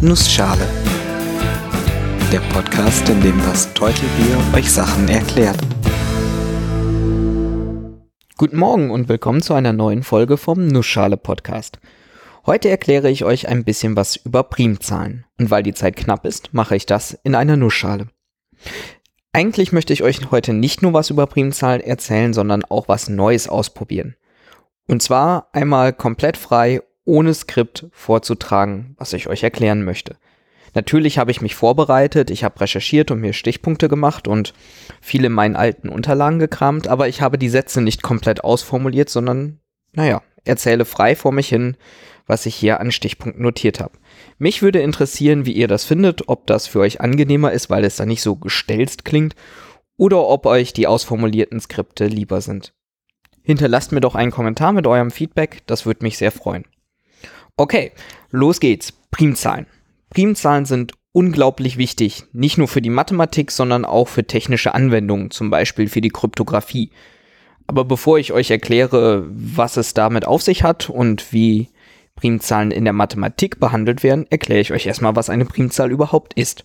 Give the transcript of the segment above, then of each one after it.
Nussschale. Der Podcast, in dem das Teutelbier euch Sachen erklärt. Guten Morgen und willkommen zu einer neuen Folge vom Nussschale Podcast. Heute erkläre ich euch ein bisschen was über Primzahlen. Und weil die Zeit knapp ist, mache ich das in einer Nussschale. Eigentlich möchte ich euch heute nicht nur was über Primzahlen erzählen, sondern auch was Neues ausprobieren. Und zwar einmal komplett frei ohne Skript vorzutragen, was ich euch erklären möchte. Natürlich habe ich mich vorbereitet, ich habe recherchiert und mir Stichpunkte gemacht und viele in meinen alten Unterlagen gekramt, aber ich habe die Sätze nicht komplett ausformuliert, sondern, naja, erzähle frei vor mich hin, was ich hier an Stichpunkten notiert habe. Mich würde interessieren, wie ihr das findet, ob das für euch angenehmer ist, weil es da nicht so gestelzt klingt, oder ob euch die ausformulierten Skripte lieber sind. Hinterlasst mir doch einen Kommentar mit eurem Feedback, das würde mich sehr freuen. Okay, los geht's. Primzahlen. Primzahlen sind unglaublich wichtig, nicht nur für die Mathematik, sondern auch für technische Anwendungen, zum Beispiel für die Kryptographie. Aber bevor ich euch erkläre, was es damit auf sich hat und wie Primzahlen in der Mathematik behandelt werden, erkläre ich euch erstmal, was eine Primzahl überhaupt ist.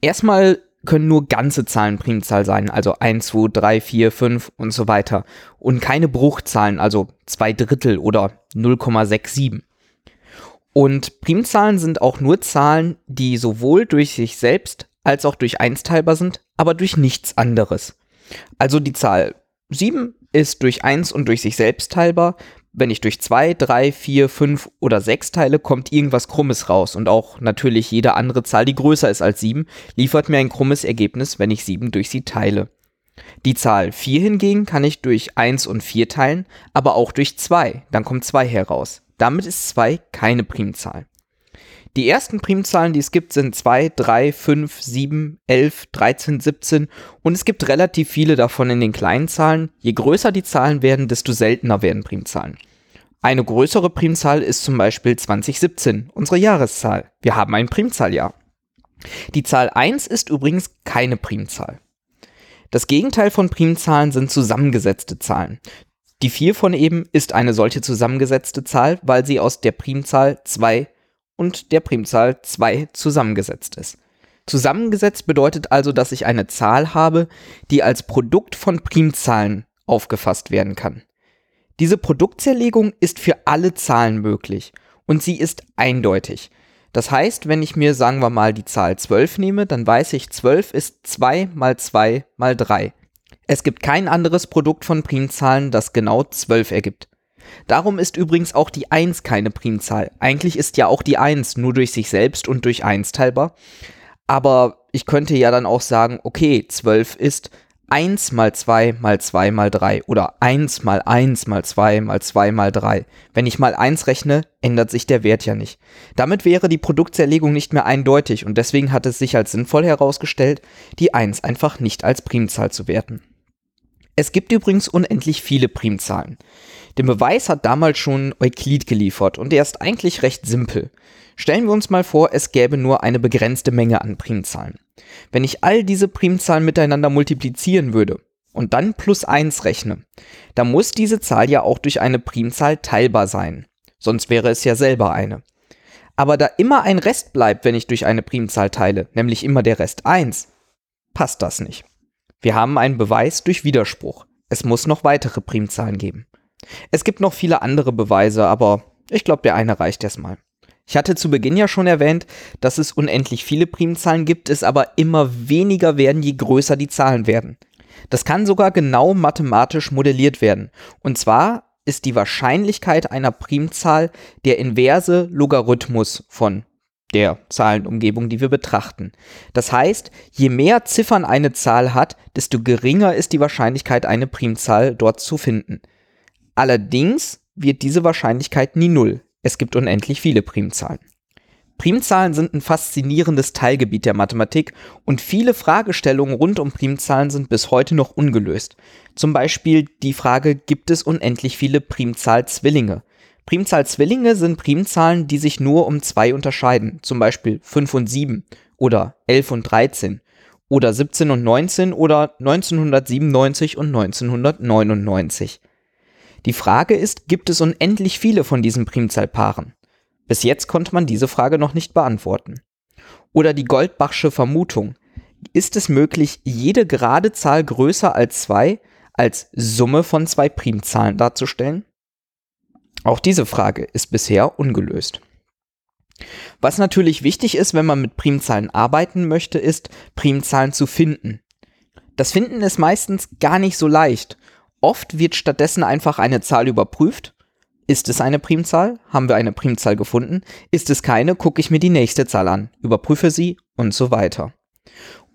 Erstmal können nur ganze Zahlen Primzahl sein, also 1, 2, 3, 4, 5 und so weiter. Und keine Bruchzahlen, also 2 Drittel oder 0,67. Und Primzahlen sind auch nur Zahlen, die sowohl durch sich selbst als auch durch 1 teilbar sind, aber durch nichts anderes. Also die Zahl 7 ist durch 1 und durch sich selbst teilbar. Wenn ich durch 2, 3, 4, 5 oder 6 teile, kommt irgendwas Krummes raus. Und auch natürlich jede andere Zahl, die größer ist als 7, liefert mir ein krummes Ergebnis, wenn ich 7 durch sie teile. Die Zahl 4 hingegen kann ich durch 1 und 4 teilen, aber auch durch 2. Dann kommt 2 heraus. Damit ist 2 keine Primzahl. Die ersten Primzahlen, die es gibt, sind 2, 3, 5, 7, 11, 13, 17 und es gibt relativ viele davon in den kleinen Zahlen. Je größer die Zahlen werden, desto seltener werden Primzahlen. Eine größere Primzahl ist zum Beispiel 2017, unsere Jahreszahl. Wir haben ein Primzahljahr. Die Zahl 1 ist übrigens keine Primzahl. Das Gegenteil von Primzahlen sind zusammengesetzte Zahlen. Die 4 von eben ist eine solche zusammengesetzte Zahl, weil sie aus der Primzahl 2 und der Primzahl 2 zusammengesetzt ist. Zusammengesetzt bedeutet also, dass ich eine Zahl habe, die als Produkt von Primzahlen aufgefasst werden kann. Diese Produktzerlegung ist für alle Zahlen möglich und sie ist eindeutig. Das heißt, wenn ich mir, sagen wir mal, die Zahl 12 nehme, dann weiß ich, 12 ist 2 mal 2 mal 3. Es gibt kein anderes Produkt von Primzahlen, das genau 12 ergibt. Darum ist übrigens auch die 1 keine Primzahl. Eigentlich ist ja auch die 1 nur durch sich selbst und durch 1 teilbar. Aber ich könnte ja dann auch sagen, okay, 12 ist 1 mal 2 mal 2 mal 3 oder 1 mal 1 mal 2 mal 2 mal 3. Wenn ich mal 1 rechne, ändert sich der Wert ja nicht. Damit wäre die Produktzerlegung nicht mehr eindeutig und deswegen hat es sich als sinnvoll herausgestellt, die 1 einfach nicht als Primzahl zu werten. Es gibt übrigens unendlich viele Primzahlen. Den Beweis hat damals schon Euklid geliefert und der ist eigentlich recht simpel. Stellen wir uns mal vor, es gäbe nur eine begrenzte Menge an Primzahlen. Wenn ich all diese Primzahlen miteinander multiplizieren würde und dann plus 1 rechne, dann muss diese Zahl ja auch durch eine Primzahl teilbar sein. Sonst wäre es ja selber eine. Aber da immer ein Rest bleibt, wenn ich durch eine Primzahl teile, nämlich immer der Rest 1, passt das nicht. Wir haben einen Beweis durch Widerspruch. Es muss noch weitere Primzahlen geben. Es gibt noch viele andere Beweise, aber ich glaube, der eine reicht erstmal. Ich hatte zu Beginn ja schon erwähnt, dass es unendlich viele Primzahlen gibt, es aber immer weniger werden, je größer die Zahlen werden. Das kann sogar genau mathematisch modelliert werden. Und zwar ist die Wahrscheinlichkeit einer Primzahl der inverse Logarithmus von der Zahlenumgebung, die wir betrachten. Das heißt, je mehr Ziffern eine Zahl hat, desto geringer ist die Wahrscheinlichkeit, eine Primzahl dort zu finden. Allerdings wird diese Wahrscheinlichkeit nie null. Es gibt unendlich viele Primzahlen. Primzahlen sind ein faszinierendes Teilgebiet der Mathematik und viele Fragestellungen rund um Primzahlen sind bis heute noch ungelöst. Zum Beispiel die Frage, gibt es unendlich viele Primzahlzwillinge? Primzahlzwillinge sind Primzahlen, die sich nur um zwei unterscheiden, zum Beispiel 5 und 7 oder 11 und 13 oder 17 und 19 oder 1997 und 1999. Die Frage ist, gibt es unendlich viele von diesen Primzahlpaaren? Bis jetzt konnte man diese Frage noch nicht beantworten. Oder die Goldbachsche Vermutung. Ist es möglich, jede gerade Zahl größer als 2 als Summe von zwei Primzahlen darzustellen? Auch diese Frage ist bisher ungelöst. Was natürlich wichtig ist, wenn man mit Primzahlen arbeiten möchte, ist, Primzahlen zu finden. Das Finden ist meistens gar nicht so leicht. Oft wird stattdessen einfach eine Zahl überprüft. Ist es eine Primzahl? Haben wir eine Primzahl gefunden? Ist es keine? Gucke ich mir die nächste Zahl an, überprüfe sie und so weiter.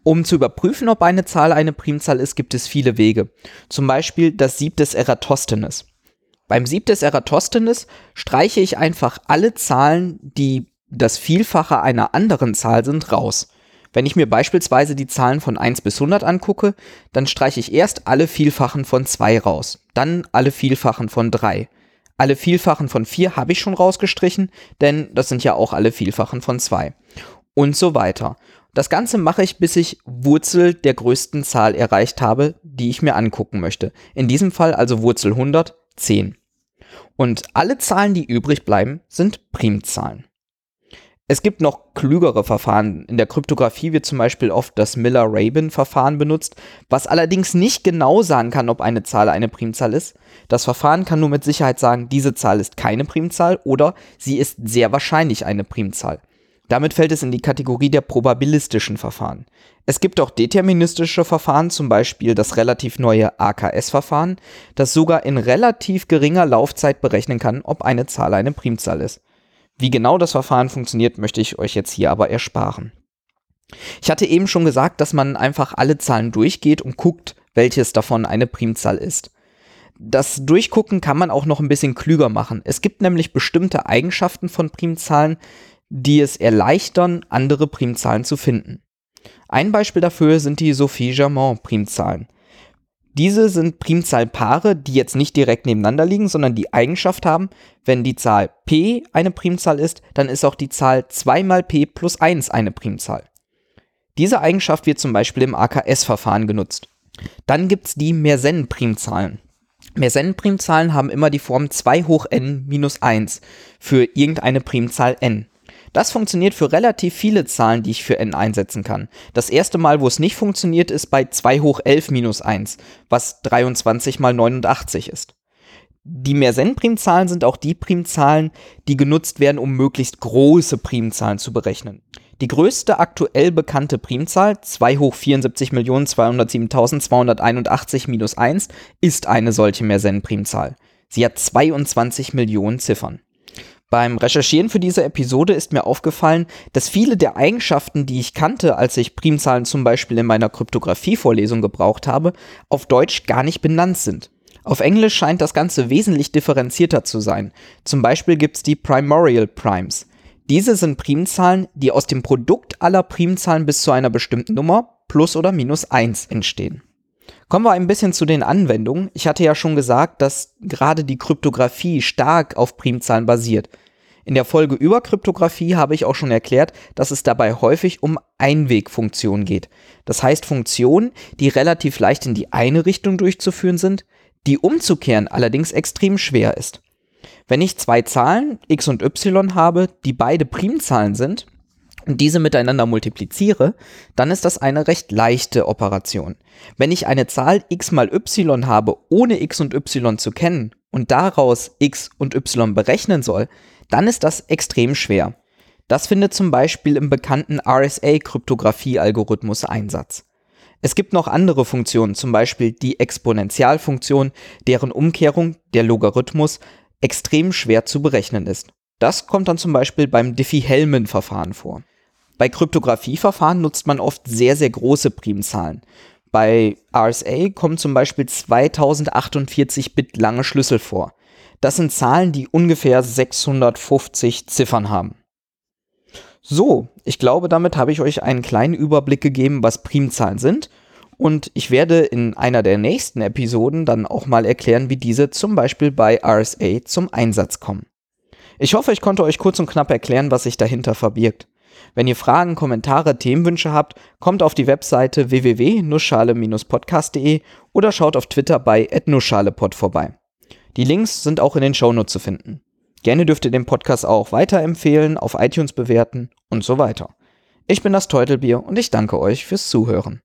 Um zu überprüfen, ob eine Zahl eine Primzahl ist, gibt es viele Wege. Zum Beispiel das Sieb des Eratosthenes. Beim Sieb des Eratosthenes streiche ich einfach alle Zahlen, die das Vielfache einer anderen Zahl sind, raus. Wenn ich mir beispielsweise die Zahlen von 1 bis 100 angucke, dann streiche ich erst alle Vielfachen von 2 raus, dann alle Vielfachen von 3. Alle Vielfachen von 4 habe ich schon rausgestrichen, denn das sind ja auch alle Vielfachen von 2. Und so weiter. Das Ganze mache ich, bis ich Wurzel der größten Zahl erreicht habe, die ich mir angucken möchte. In diesem Fall also Wurzel 100, 10. Und alle Zahlen, die übrig bleiben, sind Primzahlen. Es gibt noch klügere Verfahren. In der Kryptographie wird zum Beispiel oft das Miller-Rabin-Verfahren benutzt, was allerdings nicht genau sagen kann, ob eine Zahl eine Primzahl ist. Das Verfahren kann nur mit Sicherheit sagen, diese Zahl ist keine Primzahl oder sie ist sehr wahrscheinlich eine Primzahl. Damit fällt es in die Kategorie der probabilistischen Verfahren. Es gibt auch deterministische Verfahren, zum Beispiel das relativ neue AKS-Verfahren, das sogar in relativ geringer Laufzeit berechnen kann, ob eine Zahl eine Primzahl ist. Wie genau das Verfahren funktioniert, möchte ich euch jetzt hier aber ersparen. Ich hatte eben schon gesagt, dass man einfach alle Zahlen durchgeht und guckt, welches davon eine Primzahl ist. Das Durchgucken kann man auch noch ein bisschen klüger machen. Es gibt nämlich bestimmte Eigenschaften von Primzahlen, die es erleichtern, andere Primzahlen zu finden. Ein Beispiel dafür sind die Sophie-Germain-Primzahlen. Diese sind Primzahlpaare, die jetzt nicht direkt nebeneinander liegen, sondern die Eigenschaft haben, wenn die Zahl p eine Primzahl ist, dann ist auch die Zahl 2 mal p plus 1 eine Primzahl. Diese Eigenschaft wird zum Beispiel im AKS-Verfahren genutzt. Dann gibt es die Mersenne-Primzahlen. Mersenne-Primzahlen haben immer die Form 2 hoch n minus 1 für irgendeine Primzahl n. Das funktioniert für relativ viele Zahlen, die ich für n einsetzen kann. Das erste Mal, wo es nicht funktioniert, ist bei 2 hoch 11 minus 1, was 23 mal 89 ist. Die Mersenne-Primzahlen sind auch die Primzahlen, die genutzt werden, um möglichst große Primzahlen zu berechnen. Die größte aktuell bekannte Primzahl, 2 hoch 74.207.281 minus 1, ist eine solche Mersenne-Primzahl. Sie hat 22 Millionen Ziffern. Beim Recherchieren für diese Episode ist mir aufgefallen, dass viele der Eigenschaften, die ich kannte, als ich Primzahlen zum Beispiel in meiner Kryptographie-Vorlesung gebraucht habe, auf Deutsch gar nicht benannt sind. Auf Englisch scheint das Ganze wesentlich differenzierter zu sein. Zum Beispiel gibt es die Primorial Primes. Diese sind Primzahlen, die aus dem Produkt aller Primzahlen bis zu einer bestimmten Nummer plus oder minus 1 entstehen. Kommen wir ein bisschen zu den Anwendungen. Ich hatte ja schon gesagt, dass gerade die Kryptographie stark auf Primzahlen basiert. In der Folge über Kryptographie habe ich auch schon erklärt, dass es dabei häufig um Einwegfunktionen geht. Das heißt Funktionen, die relativ leicht in die eine Richtung durchzuführen sind, die umzukehren allerdings extrem schwer ist. Wenn ich zwei Zahlen x und y habe, die beide Primzahlen sind, diese miteinander multipliziere, dann ist das eine recht leichte Operation. Wenn ich eine Zahl x mal y habe, ohne x und y zu kennen und daraus x und y berechnen soll, dann ist das extrem schwer. Das findet zum Beispiel im bekannten RSA-Kryptographie-Algorithmus Einsatz. Es gibt noch andere Funktionen, zum Beispiel die Exponentialfunktion, deren Umkehrung, der Logarithmus, extrem schwer zu berechnen ist. Das kommt dann zum Beispiel beim Diffie-Hellman-Verfahren vor. Bei Kryptographieverfahren nutzt man oft sehr, sehr große Primzahlen. Bei RSA kommen zum Beispiel 2048 Bit lange Schlüssel vor. Das sind Zahlen, die ungefähr 650 Ziffern haben. So, ich glaube, damit habe ich euch einen kleinen Überblick gegeben, was Primzahlen sind. Und ich werde in einer der nächsten Episoden dann auch mal erklären, wie diese zum Beispiel bei RSA zum Einsatz kommen. Ich hoffe, ich konnte euch kurz und knapp erklären, was sich dahinter verbirgt. Wenn ihr Fragen, Kommentare, Themenwünsche habt, kommt auf die Webseite www.nussschale-podcast.de oder schaut auf Twitter bei @nussschalepod vorbei. Die Links sind auch in den Shownotes zu finden. Gerne dürft ihr den Podcast auch weiterempfehlen, auf iTunes bewerten und so weiter. Ich bin das Teutelbier und ich danke euch fürs Zuhören.